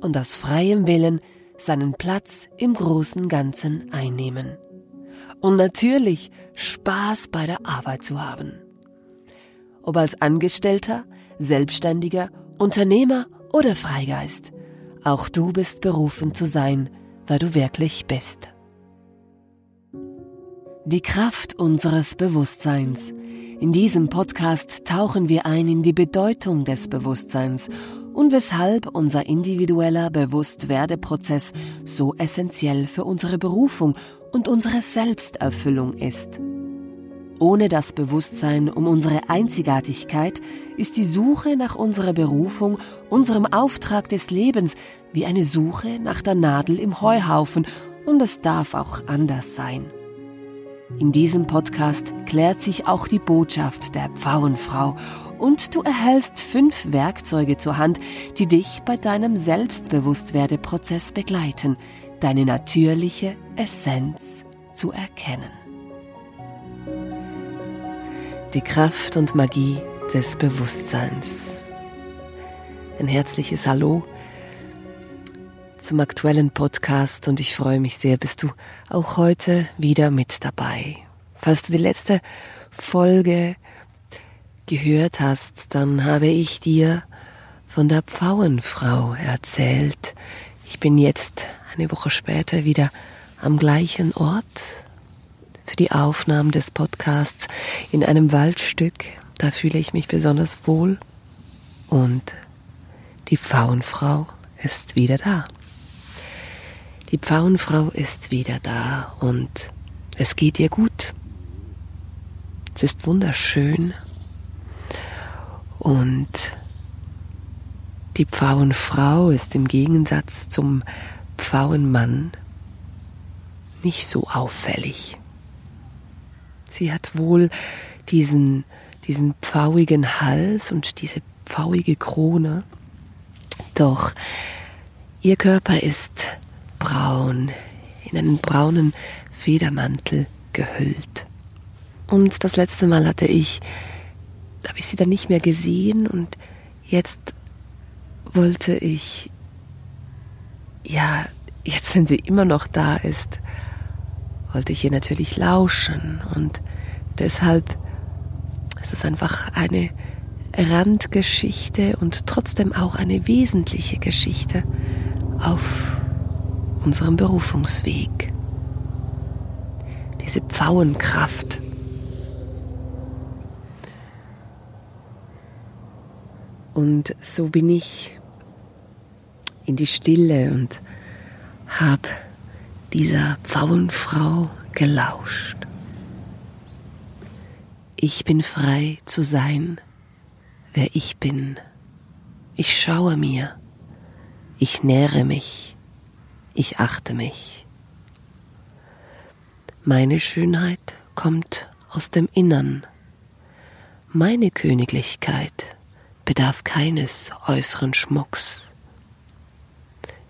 und aus freiem Willen seinen Platz im großen Ganzen einnehmen. Und natürlich Spaß bei der Arbeit zu haben. Ob als Angestellter, Selbstständiger, Unternehmer oder Freigeist, auch du bist berufen zu sein, wer du wirklich bist. Die Kraft unseres Bewusstseins. In diesem Podcast tauchen wir ein in die Bedeutung des Bewusstseins und weshalb unser individueller Bewusstwerdeprozess so essentiell für unsere Berufung und unsere Selbsterfüllung ist. Ohne das Bewusstsein um unsere Einzigartigkeit ist die Suche nach unserer Berufung, unserem Auftrag des Lebens, wie eine Suche nach der Nadel im Heuhaufen und es darf auch anders sein. In diesem Podcast klärt sich auch die Botschaft der Pfauenfrau und du erhältst fünf Werkzeuge zur Hand, die dich bei deinem Selbstbewusstwerdeprozess begleiten, deine natürliche Essenz zu erkennen. Die Kraft und Magie des Bewusstseins. Ein herzliches Hallo zum aktuellen Podcast und ich freue mich sehr, bist du auch heute wieder mit dabei. Falls du die letzte Folge gehört hast, dann habe ich dir von der Pfauenfrau erzählt. Ich bin jetzt eine Woche später wieder am gleichen Ort für die Aufnahmen des Podcasts in einem Waldstück. Da fühle ich mich besonders wohl und die Pfauenfrau ist wieder da. Die Pfauenfrau ist wieder da und es geht ihr gut. Es ist wunderschön und die Pfauenfrau ist im Gegensatz zum Pfauenmann nicht so auffällig. Sie hat wohl diesen, diesen pfauigen Hals und diese pfauige Krone, doch ihr Körper ist braun, in einen braunen Federmantel gehüllt. Und das letzte Mal hatte ich, habe ich sie dann nicht mehr gesehen und jetzt wollte ich, ja, jetzt wenn sie immer noch da ist, wollte ich ihr natürlich lauschen und deshalb ist es einfach eine Randgeschichte und trotzdem auch eine wesentliche Geschichte auf unserem Berufungsweg. Diese Pfauenkraft. Und so bin ich in die Stille und habe dieser Pfauenfrau gelauscht. Ich bin frei zu sein, wer ich bin. Ich schaue mir, ich nähre mich, ich achte mich. Meine Schönheit kommt aus dem Innern. Meine Königlichkeit bedarf keines äußeren Schmucks.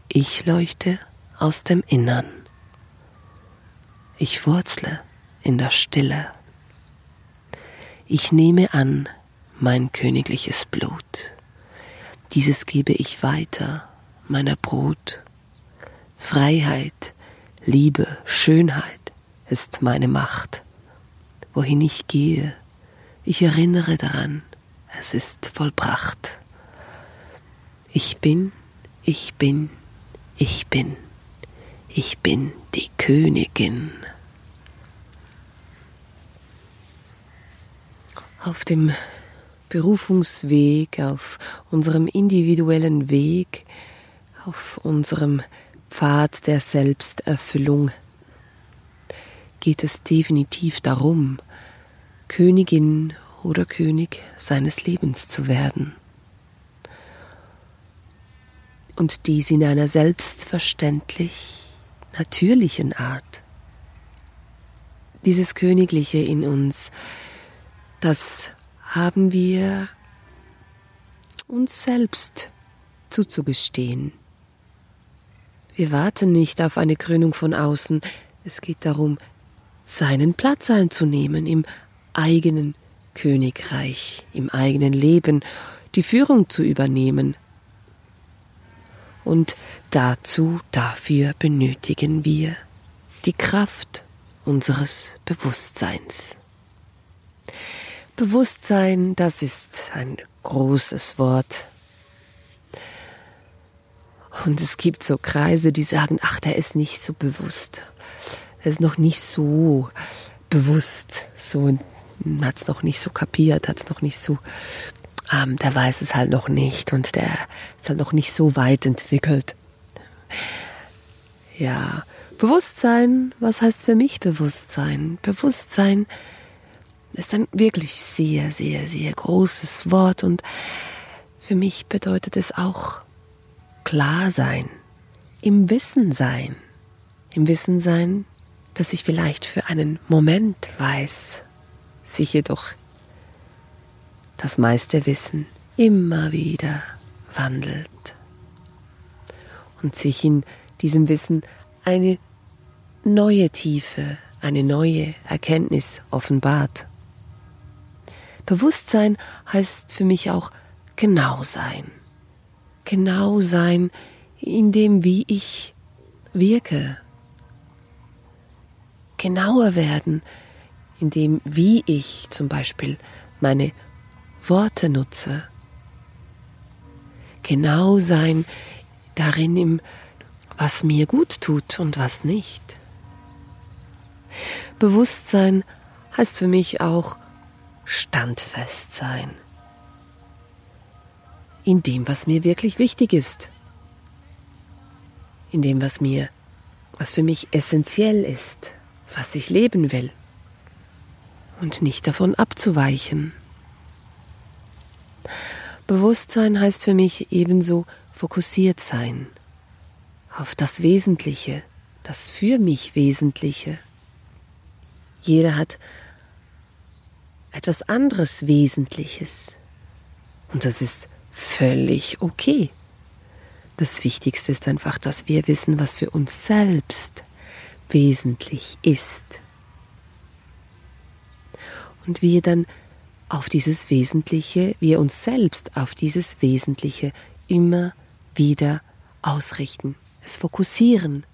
Ich leuchte aus dem Innern. Ich wurzle in der Stille. Ich nehme an mein königliches Blut. Dieses gebe ich weiter meiner Brut Freiheit, Liebe, Schönheit ist meine Macht. Wohin ich gehe, ich erinnere daran, es ist vollbracht. Ich bin, ich bin, ich bin. Ich bin die Königin. Auf dem Berufungsweg, auf unserem individuellen Weg, auf unserem Pfad der Selbsterfüllung geht es definitiv darum, Königin oder König seines Lebens zu werden. Und dies in einer selbstverständlich natürlichen Art. Dieses Königliche in uns, das haben wir uns selbst zuzugestehen. Wir warten nicht auf eine Krönung von außen, es geht darum, seinen Platz einzunehmen im eigenen Königreich, im eigenen Leben, die Führung zu übernehmen. Und dazu, dafür benötigen wir die Kraft unseres Bewusstseins. Bewusstsein, das ist ein großes Wort. Und es gibt so Kreise, die sagen, ach, der ist nicht so bewusst. Er ist noch nicht so bewusst, so hat es noch nicht so kapiert, hat es noch nicht so, ähm, der weiß es halt noch nicht und der ist halt noch nicht so weit entwickelt. Ja, Bewusstsein, was heißt für mich Bewusstsein? Bewusstsein ist ein wirklich sehr, sehr, sehr großes Wort und für mich bedeutet es auch klar sein, im Wissen sein, im Wissen sein, dass ich vielleicht für einen Moment weiß, sich jedoch das meiste Wissen immer wieder wandelt und sich in diesem Wissen eine neue Tiefe, eine neue Erkenntnis offenbart. Bewusstsein heißt für mich auch genau sein. Genau sein in dem, wie ich wirke. Genauer werden in dem, wie ich zum Beispiel meine Worte nutze. Genau sein darin, im, was mir gut tut und was nicht. Bewusstsein heißt für mich auch standfest sein. In dem, was mir wirklich wichtig ist. In dem, was mir, was für mich essentiell ist, was ich leben will und nicht davon abzuweichen. Bewusstsein heißt für mich ebenso fokussiert sein auf das Wesentliche, das für mich Wesentliche. Jeder hat etwas anderes Wesentliches und das ist völlig okay. Das Wichtigste ist einfach, dass wir wissen, was für uns selbst wesentlich ist und wir dann auf dieses Wesentliche, wir uns selbst auf dieses Wesentliche immer wieder ausrichten, es fokussieren.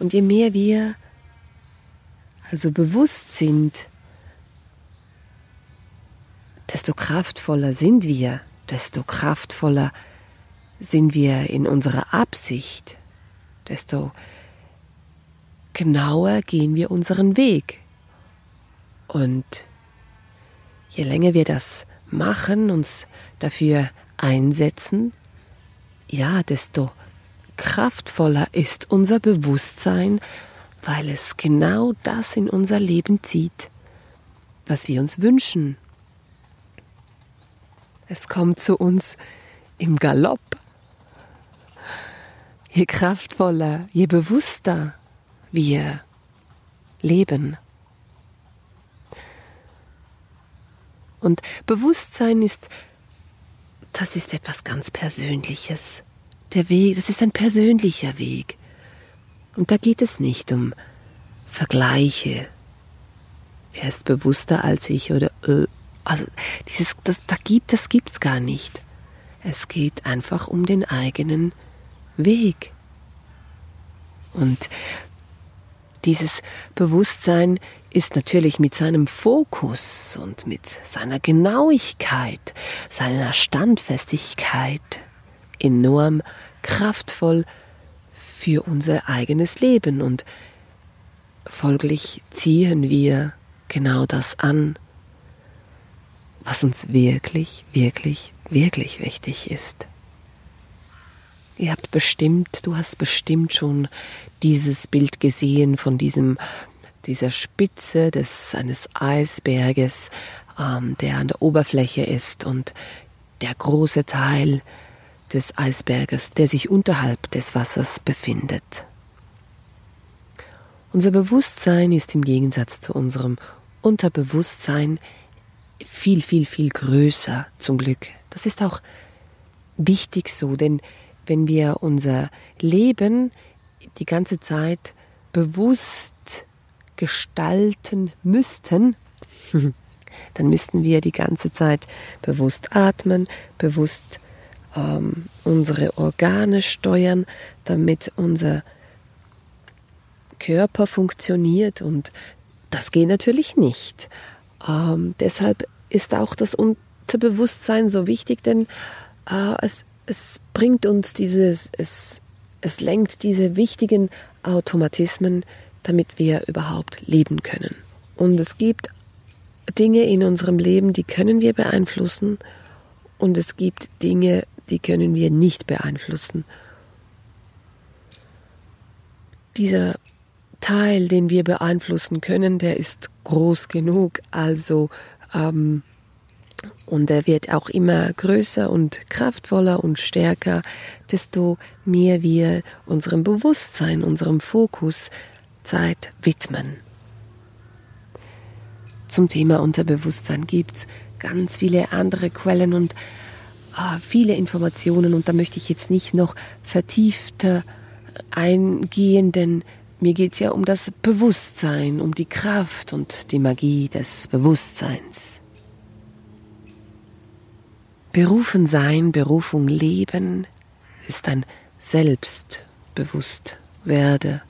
Und je mehr wir also bewusst sind, desto kraftvoller sind wir, desto kraftvoller sind wir in unserer Absicht, desto genauer gehen wir unseren Weg. Und je länger wir das machen, uns dafür einsetzen, ja, desto kraftvoller ist unser Bewusstsein, weil es genau das in unser Leben zieht, was wir uns wünschen. Es kommt zu uns im Galopp. Je kraftvoller, je bewusster wir leben. Und Bewusstsein ist, das ist etwas ganz Persönliches. Der Weg, das ist ein persönlicher Weg. Und da geht es nicht um Vergleiche. Wer ist bewusster als ich oder äh, also dieses das da gibt das gar nicht. Es geht einfach um den eigenen Weg. Und dieses Bewusstsein ist natürlich mit seinem Fokus und mit seiner Genauigkeit, seiner Standfestigkeit enorm kraftvoll für unser eigenes Leben und folglich ziehen wir genau das an, was uns wirklich, wirklich, wirklich wichtig ist. Ihr habt bestimmt, du hast bestimmt schon dieses Bild gesehen von diesem, dieser Spitze des, eines Eisberges, ähm, der an der Oberfläche ist und der große Teil des Eisberges, der sich unterhalb des Wassers befindet. Unser Bewusstsein ist im Gegensatz zu unserem Unterbewusstsein viel, viel, viel größer zum Glück. Das ist auch wichtig so, denn wenn wir unser Leben die ganze Zeit bewusst gestalten müssten, dann müssten wir die ganze Zeit bewusst atmen, bewusst ähm, unsere Organe steuern, damit unser Körper funktioniert und das geht natürlich nicht. Ähm, deshalb ist auch das Unterbewusstsein so wichtig, denn äh, es, es bringt uns dieses, es, es lenkt diese wichtigen Automatismen, damit wir überhaupt leben können. Und es gibt Dinge in unserem Leben, die können wir beeinflussen und es gibt Dinge, die können wir nicht beeinflussen. Dieser Teil, den wir beeinflussen können, der ist groß genug, also ähm, und er wird auch immer größer und kraftvoller und stärker, desto mehr wir unserem Bewusstsein, unserem Fokus Zeit widmen. Zum Thema Unterbewusstsein gibt es ganz viele andere Quellen und äh, viele Informationen und da möchte ich jetzt nicht noch vertiefter eingehen, denn mir geht es ja um das Bewusstsein, um die Kraft und die Magie des Bewusstseins. Berufen sein, Berufung leben ist ein Selbstbewusst werde.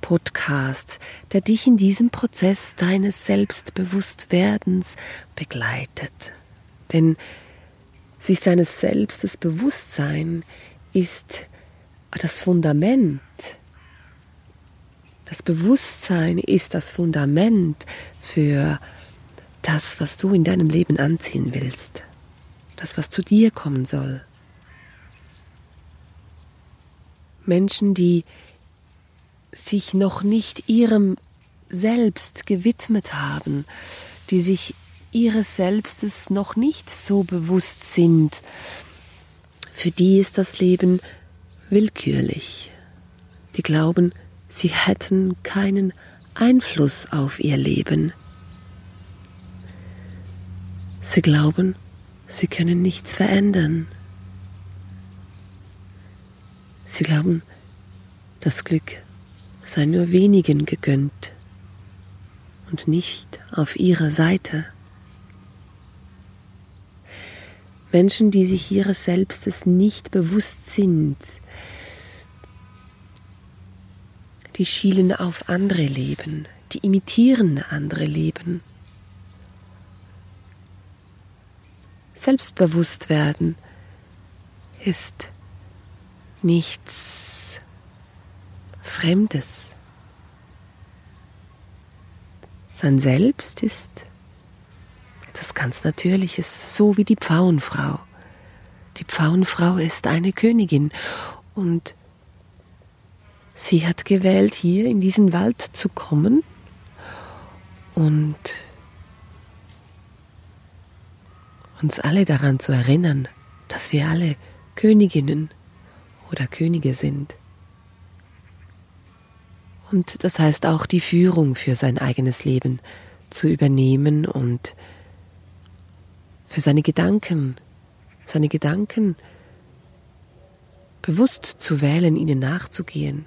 Podcast, der dich in diesem Prozess deines Selbstbewusstwerdens begleitet. Denn sich seines Selbstes Bewusstsein ist das Fundament das Bewusstsein ist das Fundament für das, was du in deinem Leben anziehen willst, das, was zu dir kommen soll. Menschen, die sich noch nicht ihrem Selbst gewidmet haben, die sich ihres Selbstes noch nicht so bewusst sind, für die ist das Leben willkürlich. Die glauben, sie hätten keinen Einfluss auf ihr Leben. Sie glauben, sie können nichts verändern. Sie glauben, das Glück sei nur wenigen gegönnt und nicht auf ihrer Seite. Menschen, die sich ihres Selbstes nicht bewusst sind, die schielen auf andere Leben, die imitieren andere Leben. Selbstbewusst werden ist nichts Fremdes. Sein Selbst ist etwas ganz Natürliches, so wie die Pfauenfrau. Die Pfauenfrau ist eine Königin und Sie hat gewählt, hier in diesen Wald zu kommen und uns alle daran zu erinnern, dass wir alle Königinnen oder Könige sind. Und das heißt auch die Führung für sein eigenes Leben zu übernehmen und für seine Gedanken, seine Gedanken bewusst zu wählen, ihnen nachzugehen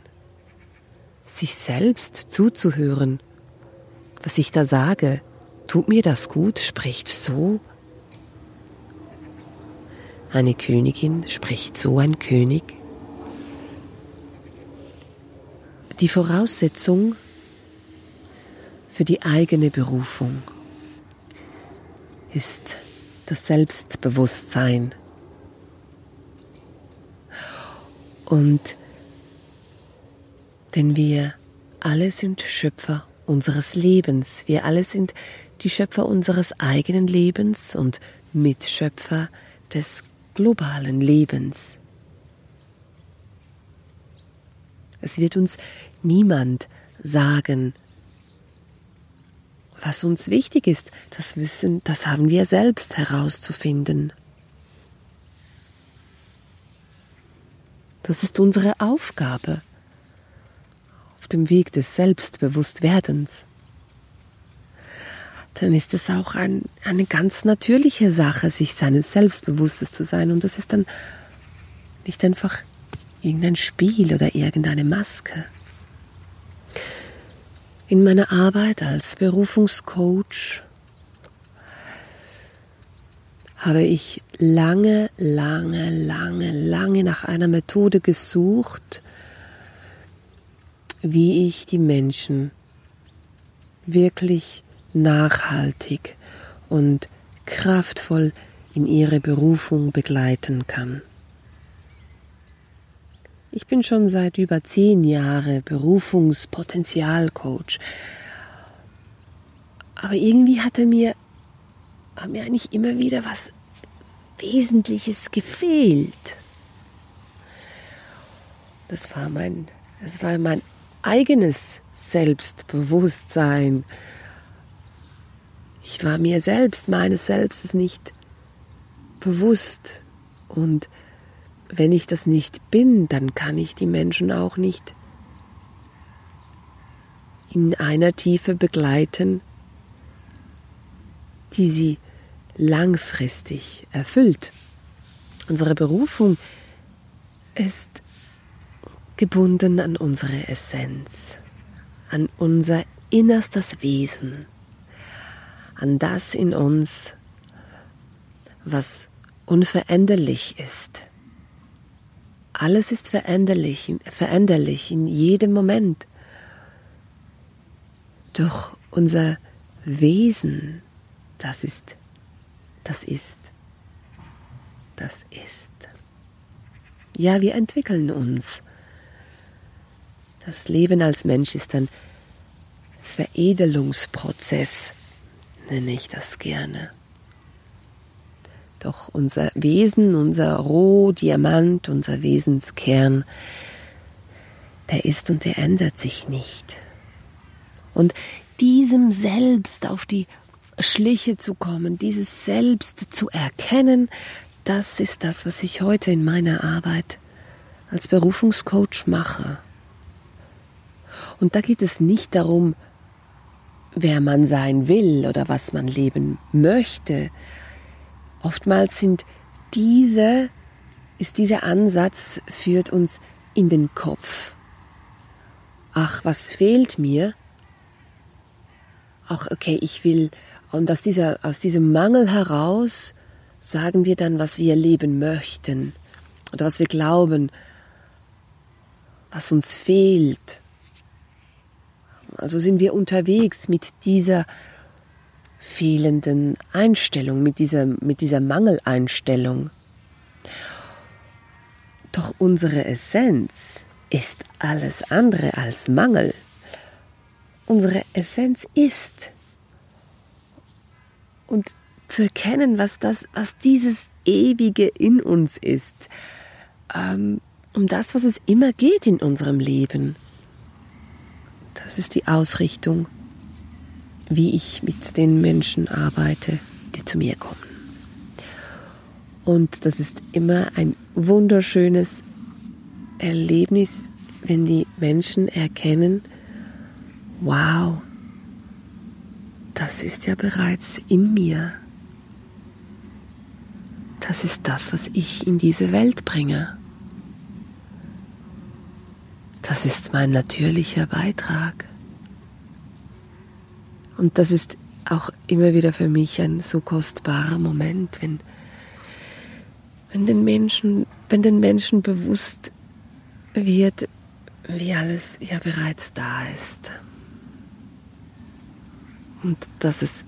sich selbst zuzuhören. Was ich da sage, tut mir das gut, spricht so. Eine Königin spricht so ein König. Die Voraussetzung für die eigene Berufung ist das Selbstbewusstsein. Und denn wir alle sind Schöpfer unseres Lebens. Wir alle sind die Schöpfer unseres eigenen Lebens und Mitschöpfer des globalen Lebens. Es wird uns niemand sagen, was uns wichtig ist. Das müssen, das haben wir selbst herauszufinden. Das ist unsere Aufgabe auf dem Weg des Selbstbewusstwerdens. Dann ist es auch ein, eine ganz natürliche Sache, sich seines Selbstbewusstes zu sein. Und das ist dann nicht einfach irgendein Spiel oder irgendeine Maske. In meiner Arbeit als Berufungscoach habe ich lange, lange, lange, lange nach einer Methode gesucht, wie ich die Menschen wirklich nachhaltig und kraftvoll in ihre Berufung begleiten kann. Ich bin schon seit über zehn Jahren Berufungspotenzialcoach. Aber irgendwie hatte mir, hat mir eigentlich immer wieder was Wesentliches gefehlt. Das war mein, das war mein eigenes Selbstbewusstsein. Ich war mir selbst, meines Selbstes nicht bewusst. Und wenn ich das nicht bin, dann kann ich die Menschen auch nicht in einer Tiefe begleiten, die sie langfristig erfüllt. Unsere Berufung ist gebunden an unsere Essenz, an unser innerstes Wesen, an das in uns, was unveränderlich ist. Alles ist veränderlich, veränderlich in jedem Moment. Doch unser Wesen, das ist, das ist, das ist. Ja, wir entwickeln uns. Das Leben als Mensch ist ein Veredelungsprozess, nenne ich das gerne. Doch unser Wesen, unser Rohdiamant, unser Wesenskern, der ist und der ändert sich nicht. Und diesem Selbst auf die Schliche zu kommen, dieses Selbst zu erkennen, das ist das, was ich heute in meiner Arbeit als Berufungscoach mache. Und da geht es nicht darum, wer man sein will oder was man leben möchte. Oftmals sind diese, ist dieser Ansatz, führt uns in den Kopf. Ach, was fehlt mir? Ach, okay, ich will, und aus, dieser, aus diesem Mangel heraus sagen wir dann, was wir leben möchten oder was wir glauben, was uns fehlt. Also sind wir unterwegs mit dieser fehlenden Einstellung, mit dieser, mit dieser Mangeleinstellung. Doch unsere Essenz ist alles andere als Mangel. Unsere Essenz ist. Und zu erkennen, was, das, was dieses Ewige in uns ist, ähm, um das, was es immer geht in unserem Leben. Das ist die Ausrichtung, wie ich mit den Menschen arbeite, die zu mir kommen. Und das ist immer ein wunderschönes Erlebnis, wenn die Menschen erkennen, wow, das ist ja bereits in mir. Das ist das, was ich in diese Welt bringe. Das ist mein natürlicher Beitrag. Und das ist auch immer wieder für mich ein so kostbarer Moment, wenn, wenn, den, Menschen, wenn den Menschen bewusst wird, wie alles ja bereits da ist. Und dass es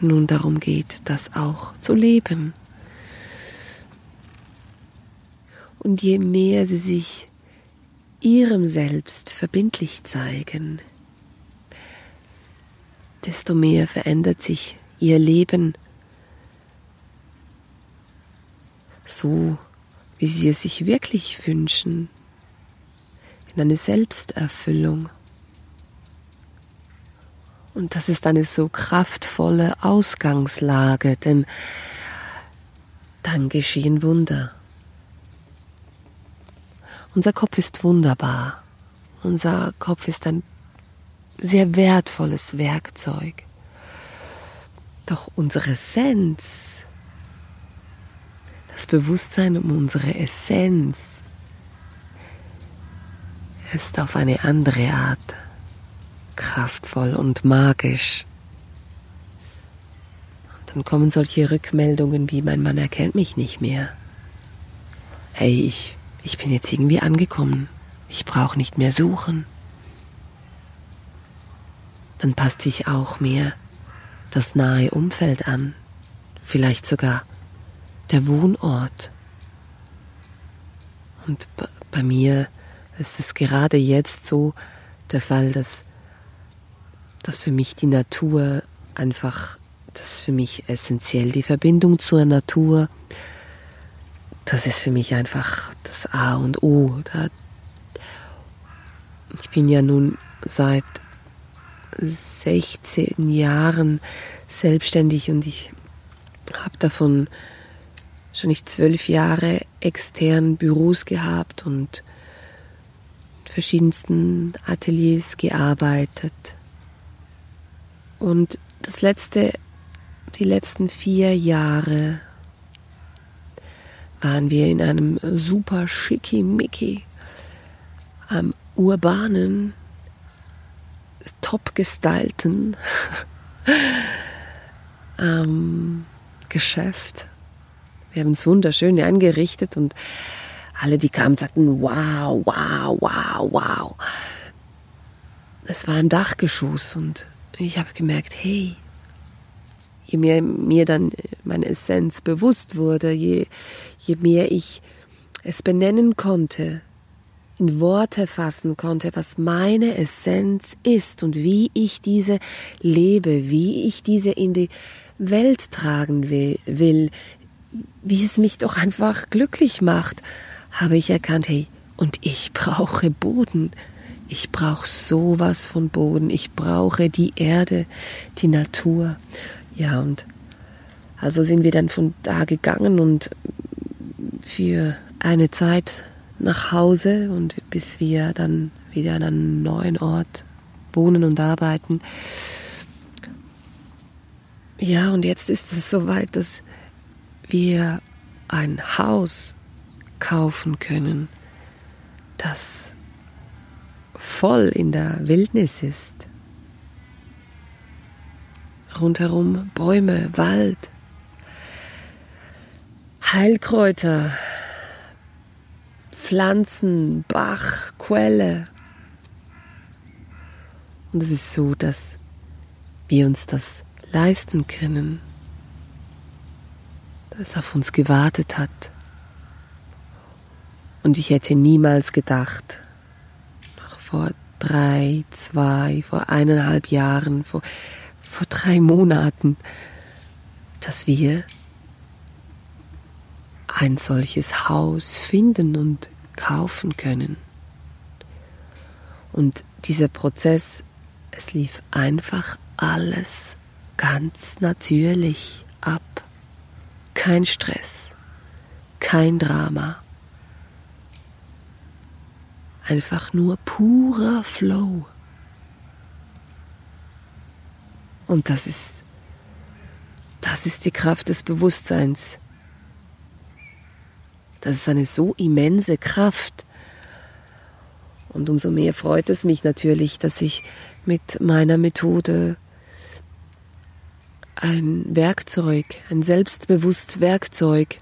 nun darum geht, das auch zu leben. Und je mehr sie sich ihrem Selbst verbindlich zeigen, desto mehr verändert sich ihr Leben so, wie sie es sich wirklich wünschen, in eine Selbsterfüllung. Und das ist eine so kraftvolle Ausgangslage, denn dann geschehen Wunder. Unser Kopf ist wunderbar. Unser Kopf ist ein sehr wertvolles Werkzeug. Doch unsere Essenz, das Bewusstsein um unsere Essenz, ist auf eine andere Art kraftvoll und magisch. Und dann kommen solche Rückmeldungen wie mein Mann erkennt mich nicht mehr. Hey, ich ich bin jetzt irgendwie angekommen. Ich brauche nicht mehr suchen. Dann passt sich auch mehr das nahe Umfeld an, vielleicht sogar der Wohnort. Und bei mir ist es gerade jetzt so der Fall, dass, dass für mich die Natur einfach, das ist für mich essentiell, die Verbindung zur Natur, das ist für mich einfach das A und O. Ich bin ja nun seit 16 Jahren selbstständig und ich habe davon schon nicht zwölf Jahre extern Büros gehabt und verschiedensten Ateliers gearbeitet. Und das letzte, die letzten vier Jahre waren wir in einem super schickimicki, ähm, urbanen, top gestylten ähm, Geschäft. Wir haben es wunderschön eingerichtet und alle, die kamen, sagten, wow, wow, wow, wow. Es war im Dachgeschoss und ich habe gemerkt, hey, je mehr mir dann meine Essenz bewusst wurde, je, je mehr ich es benennen konnte, in Worte fassen konnte, was meine Essenz ist und wie ich diese lebe, wie ich diese in die Welt tragen will, wie es mich doch einfach glücklich macht, habe ich erkannt, hey, und ich brauche Boden. Ich brauche sowas von Boden. Ich brauche die Erde, die Natur. Ja, und also sind wir dann von da gegangen und für eine Zeit nach Hause und bis wir dann wieder an einem neuen Ort wohnen und arbeiten. Ja, und jetzt ist es soweit, dass wir ein Haus kaufen können, das voll in der Wildnis ist rundherum Bäume, Wald, Heilkräuter, Pflanzen, Bach, Quelle. Und es ist so, dass wir uns das leisten können, das auf uns gewartet hat. Und ich hätte niemals gedacht, noch vor drei, zwei, vor eineinhalb Jahren, vor vor drei Monaten, dass wir ein solches Haus finden und kaufen können. Und dieser Prozess, es lief einfach alles ganz natürlich ab. Kein Stress, kein Drama. Einfach nur purer Flow. Und das ist, das ist die Kraft des Bewusstseins. Das ist eine so immense Kraft. Und umso mehr freut es mich natürlich, dass ich mit meiner Methode ein Werkzeug, ein selbstbewusst Werkzeug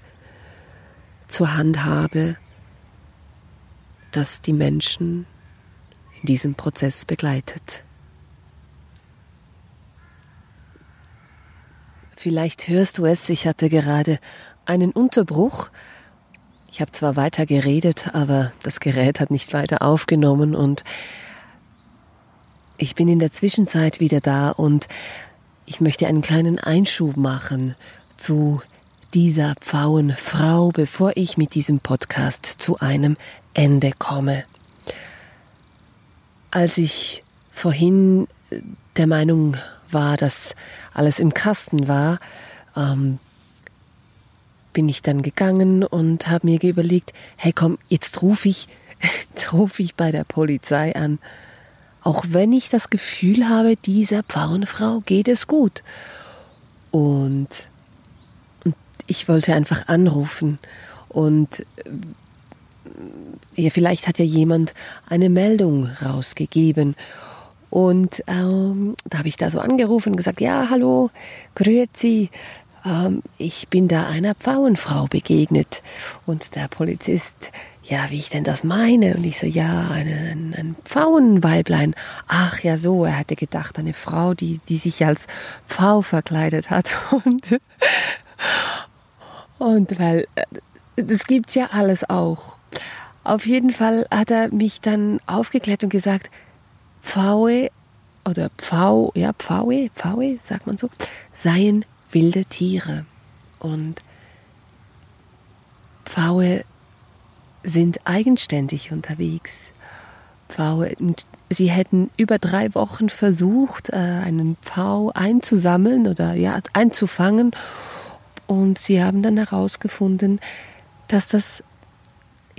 zur Hand habe, das die Menschen in diesem Prozess begleitet. Vielleicht hörst du es, ich hatte gerade einen Unterbruch Ich habe zwar weiter geredet, aber das Gerät hat nicht weiter aufgenommen und ich bin in der Zwischenzeit wieder da und ich möchte einen kleinen Einschub machen zu dieser Pfauenfrau, bevor ich mit diesem Podcast zu einem Ende komme. Als ich vorhin der Meinung war, dass alles im Kasten war, ähm, bin ich dann gegangen und habe mir überlegt, hey komm, jetzt rufe ich, rufe ich bei der Polizei an. Auch wenn ich das Gefühl habe, dieser Pfauenfrau geht es gut. Und, und ich wollte einfach anrufen und ja, vielleicht hat ja jemand eine Meldung rausgegeben. Und ähm, da habe ich da so angerufen und gesagt, ja, hallo, grüezi, ähm, ich bin da einer Pfauenfrau begegnet. Und der Polizist, ja, wie ich denn das meine? Und ich so, ja, eine, ein, ein Pfauenweiblein. Ach ja, so, er hatte gedacht, eine Frau, die, die sich als Pfau verkleidet hat. Und, und weil, äh, das gibt's ja alles auch. Auf jeden Fall hat er mich dann aufgeklärt und gesagt, Pfaue oder Pfau, ja, Pfaue, Pfaue, sagt man so, seien wilde Tiere. Und Pfaue sind eigenständig unterwegs. Pfaue, sie hätten über drei Wochen versucht, äh, einen Pfau einzusammeln oder ja, einzufangen. Und sie haben dann herausgefunden, dass das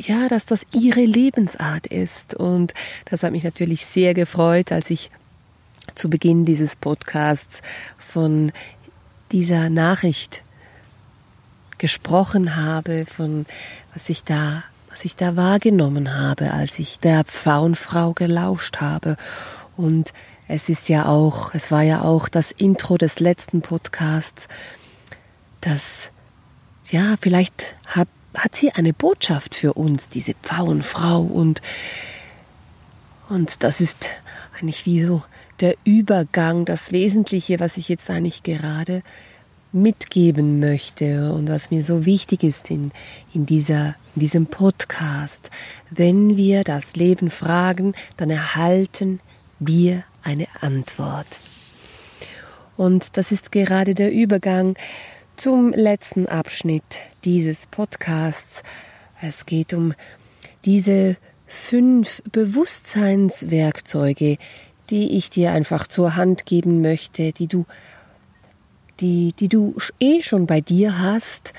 ja, dass das ihre Lebensart ist. Und das hat mich natürlich sehr gefreut, als ich zu Beginn dieses Podcasts von dieser Nachricht gesprochen habe, von was ich da, was ich da wahrgenommen habe, als ich der Pfauenfrau gelauscht habe. Und es ist ja auch, es war ja auch das Intro des letzten Podcasts, das, ja, vielleicht hab, hat sie eine Botschaft für uns, diese Pfauenfrau und, und das ist eigentlich wie so der Übergang, das Wesentliche, was ich jetzt eigentlich gerade mitgeben möchte und was mir so wichtig ist in, in, dieser, in diesem Podcast. Wenn wir das Leben fragen, dann erhalten wir eine Antwort. Und das ist gerade der Übergang zum letzten Abschnitt dieses Podcasts. Es geht um diese fünf Bewusstseinswerkzeuge, die ich dir einfach zur Hand geben möchte, die du, die, die du eh schon bei dir hast.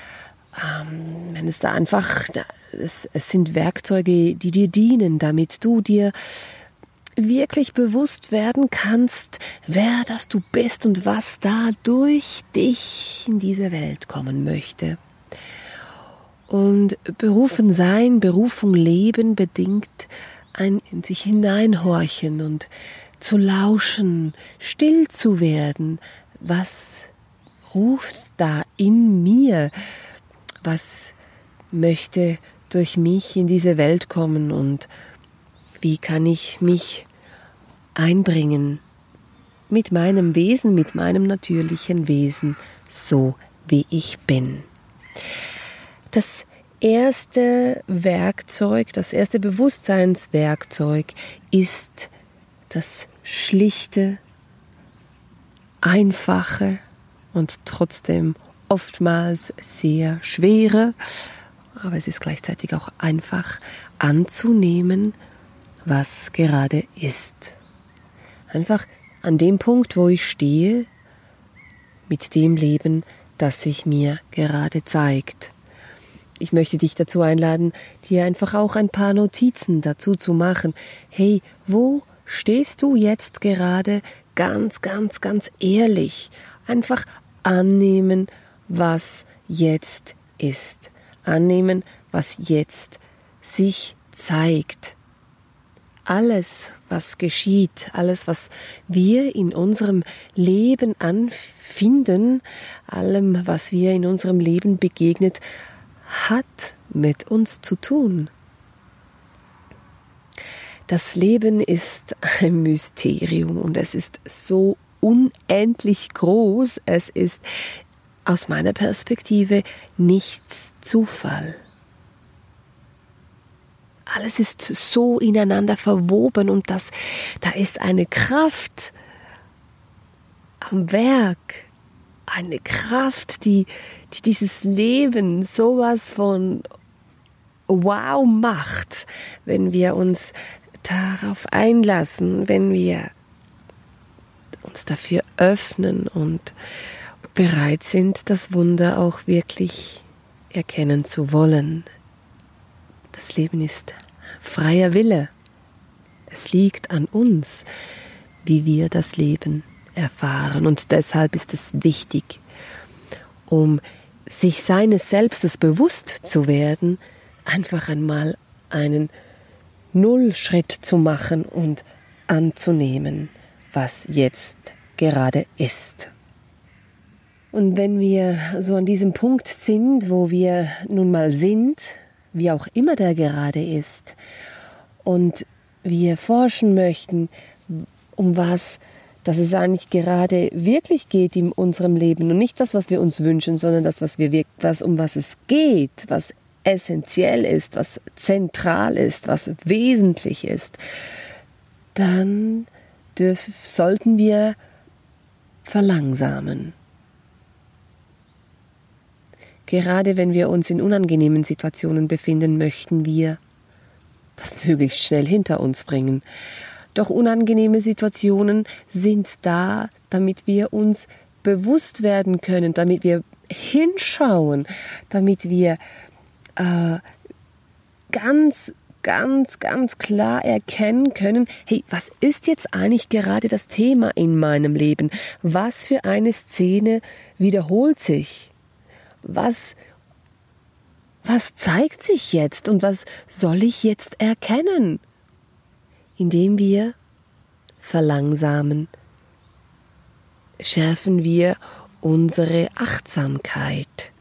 Ähm, wenn es da einfach, es, es sind Werkzeuge, die dir dienen, damit du dir wirklich bewusst werden kannst, wer das du bist und was da durch dich in diese Welt kommen möchte. Und berufen sein, Berufung leben bedingt ein in sich hineinhorchen und zu lauschen, still zu werden. Was ruft da in mir? Was möchte durch mich in diese Welt kommen und wie kann ich mich einbringen mit meinem Wesen, mit meinem natürlichen Wesen, so wie ich bin. Das erste Werkzeug, das erste Bewusstseinswerkzeug ist das schlichte, einfache und trotzdem oftmals sehr schwere, aber es ist gleichzeitig auch einfach anzunehmen, was gerade ist. Einfach an dem Punkt, wo ich stehe, mit dem Leben, das sich mir gerade zeigt. Ich möchte dich dazu einladen, dir einfach auch ein paar Notizen dazu zu machen. Hey, wo stehst du jetzt gerade ganz, ganz, ganz ehrlich? Einfach annehmen, was jetzt ist. Annehmen, was jetzt sich zeigt alles, was geschieht, alles, was wir in unserem Leben anfinden, allem, was wir in unserem Leben begegnet, hat mit uns zu tun. Das Leben ist ein Mysterium und es ist so unendlich groß, es ist aus meiner Perspektive nichts Zufall. alles ist so ineinander verwoben und das, da ist eine Kraft am Werk, eine Kraft, die, die dieses Leben sowas von wow macht, wenn wir uns darauf einlassen, wenn wir uns dafür öffnen und bereit sind, das Wunder auch wirklich erkennen zu wollen. Das Leben ist freier Wille. Es liegt an uns, wie wir das Leben erfahren. Und deshalb ist es wichtig, um sich seines Selbstes bewusst zu werden, einfach einmal einen Nullschritt zu machen und anzunehmen, was jetzt gerade ist. Und wenn wir so an diesem Punkt sind, wo wir nun mal sind, wie auch immer der gerade ist, und wir forschen möchten, um was dass es eigentlich gerade wirklich geht in unserem Leben und nicht das, was wir uns wünschen, sondern das, was wir was um was es geht, was essentiell ist, was zentral ist, was wesentlich ist, dann dürf, sollten wir verlangsamen. Gerade wenn wir uns in unangenehmen Situationen befinden, möchten wir das möglichst schnell hinter uns bringen. Doch unangenehme Situationen sind da, damit wir uns bewusst werden können, damit wir hinschauen, damit wir äh, ganz, ganz, ganz klar erkennen können, hey, was ist jetzt eigentlich gerade das Thema in meinem Leben? Was für eine Szene wiederholt sich? was, was zeigt sich jetzt und was soll ich jetzt erkennen? Indem wir verlangsamen, schärfen wir unsere Achtsamkeit.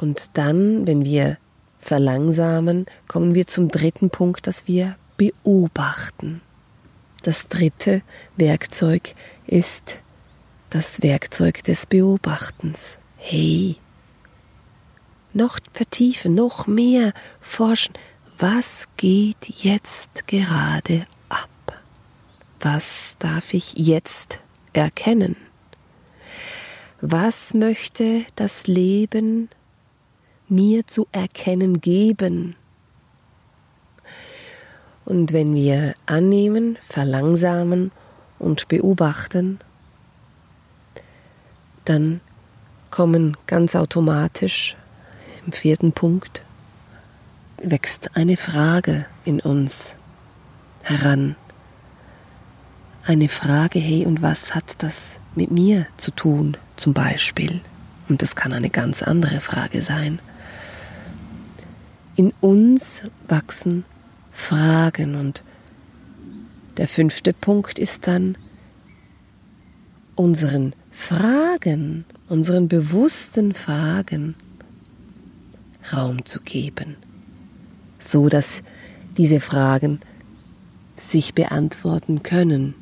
Und dann, wenn wir verlangsamen, kommen wir zum dritten Punkt, dass wir beobachten. Das dritte Werkzeug ist das Werkzeug des Beobachtens. Hey, noch vertiefen, noch mehr forschen. Was geht jetzt gerade ab? Was darf ich jetzt erkennen? Was möchte das Leben mir zu erkennen geben? Und wenn wir annehmen, verlangsamen und beobachten, dann kommen ganz automatisch im vierten Punkt wächst eine Frage in uns heran. Eine Frage, hey, und was hat das mit mir zu tun, zum Beispiel? Und das kann eine ganz andere Frage sein. In uns wachsen Fragen und der fünfte Punkt ist dann, unseren Fragen, unseren bewussten Fragen Raum zu geben, so dass diese Fragen sich beantworten können.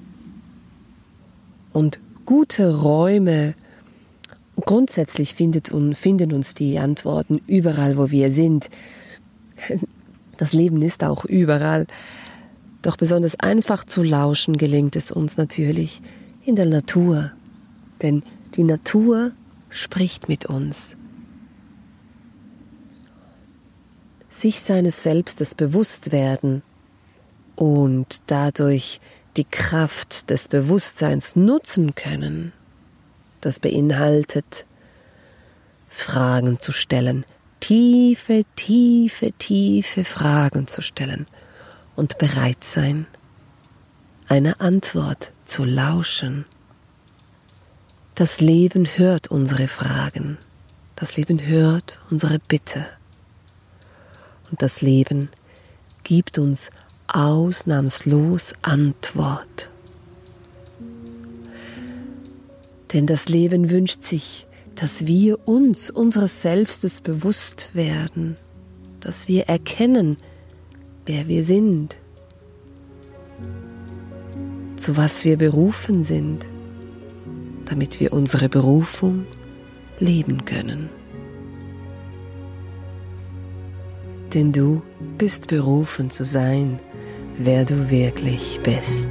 Und gute Räume, grundsätzlich findet und finden uns die Antworten überall, wo wir sind. Das Leben ist auch überall. Doch besonders einfach zu lauschen gelingt es uns natürlich in der Natur, denn die Natur spricht mit uns. Sich seines Selbstes bewusst werden und dadurch die Kraft des Bewusstseins nutzen können, das beinhaltet, Fragen zu stellen, tiefe, tiefe, tiefe Fragen zu stellen und bereit sein, eine Antwort zu lauschen. Das Leben hört unsere Fragen. Das Leben hört unsere Bitte. Und das Leben gibt uns ausnahmslos Antwort. Denn das Leben wünscht sich, dass wir uns unseres Selbstes bewusst werden, dass wir erkennen, wer wir sind, zu was wir berufen sind damit wir unsere Berufung leben können. denn du bist berufen zu sein, wer du wirklich bist.